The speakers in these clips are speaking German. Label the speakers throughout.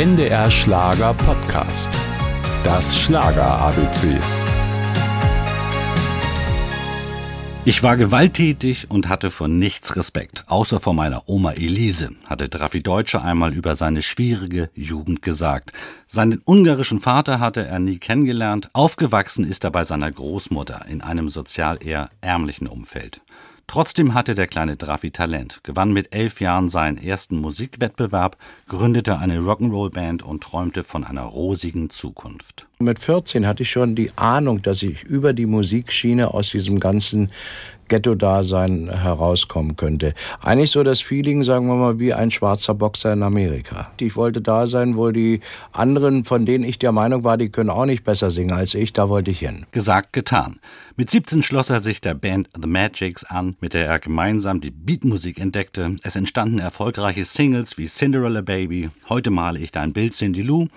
Speaker 1: NDR Schlager Podcast. Das Schlager ABC.
Speaker 2: Ich war gewalttätig und hatte vor nichts Respekt, außer vor meiner Oma Elise, hatte Draffi Deutsche einmal über seine schwierige Jugend gesagt. Seinen ungarischen Vater hatte er nie kennengelernt, aufgewachsen ist er bei seiner Großmutter in einem sozial eher ärmlichen Umfeld. Trotzdem hatte der kleine Draffi Talent, gewann mit elf Jahren seinen ersten Musikwettbewerb, gründete eine Rock'n'Roll-Band und träumte von einer rosigen Zukunft.
Speaker 3: Mit 14 hatte ich schon die Ahnung, dass ich über die Musikschiene aus diesem ganzen Ghetto-Dasein herauskommen könnte. Eigentlich so das Feeling, sagen wir mal, wie ein schwarzer Boxer in Amerika. Ich wollte da sein, wo die anderen, von denen ich der Meinung war, die können auch nicht besser singen als ich, da wollte ich hin.
Speaker 2: Gesagt, getan. Mit 17 schloss er sich der Band The Magics an, mit der er gemeinsam die Beatmusik entdeckte. Es entstanden erfolgreiche Singles wie Cinderella Baby, Heute male ich dein Bild Cindy Lou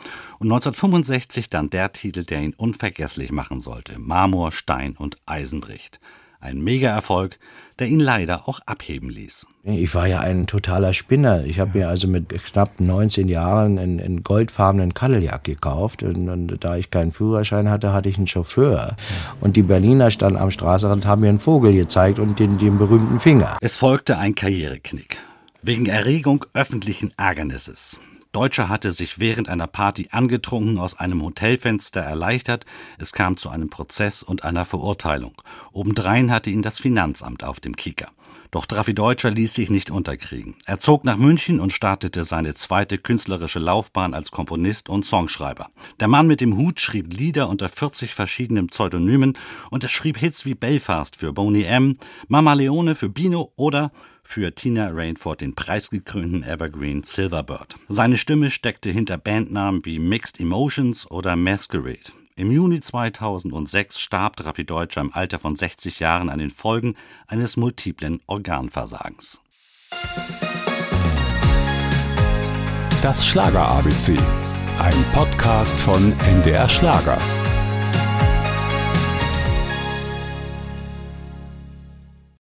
Speaker 2: und 1965 dann der Titel, der ihn unvergesslich machen sollte, Marmor, Stein und Eisen bricht. Ein Mega-Erfolg, der ihn leider auch abheben ließ.
Speaker 3: Ich war ja ein totaler Spinner. Ich habe mir also mit knapp 19 Jahren einen, einen goldfarbenen Cadillac gekauft. Und, und, da ich keinen Führerschein hatte, hatte ich einen Chauffeur. Und die Berliner standen am Straßenrand, haben mir einen Vogel gezeigt und den, den berühmten Finger.
Speaker 2: Es folgte ein Karriereknick. Wegen Erregung öffentlichen Ärgernisses. Deutscher hatte sich während einer Party angetrunken aus einem Hotelfenster erleichtert. Es kam zu einem Prozess und einer Verurteilung. Obendrein hatte ihn das Finanzamt auf dem Kicker. Doch Draffi Deutscher ließ sich nicht unterkriegen. Er zog nach München und startete seine zweite künstlerische Laufbahn als Komponist und Songschreiber. Der Mann mit dem Hut schrieb Lieder unter 40 verschiedenen Pseudonymen und er schrieb Hits wie Belfast für Boney M., Mama Leone für Bino oder für Tina Rainford den preisgekrönten Evergreen Silverbird. Seine Stimme steckte hinter Bandnamen wie Mixed Emotions oder Masquerade. Im Juni 2006 starb Raffi Deutscher im Alter von 60 Jahren an den Folgen eines multiplen Organversagens.
Speaker 1: Das Schlager ABC, ein Podcast von NDR Schlager.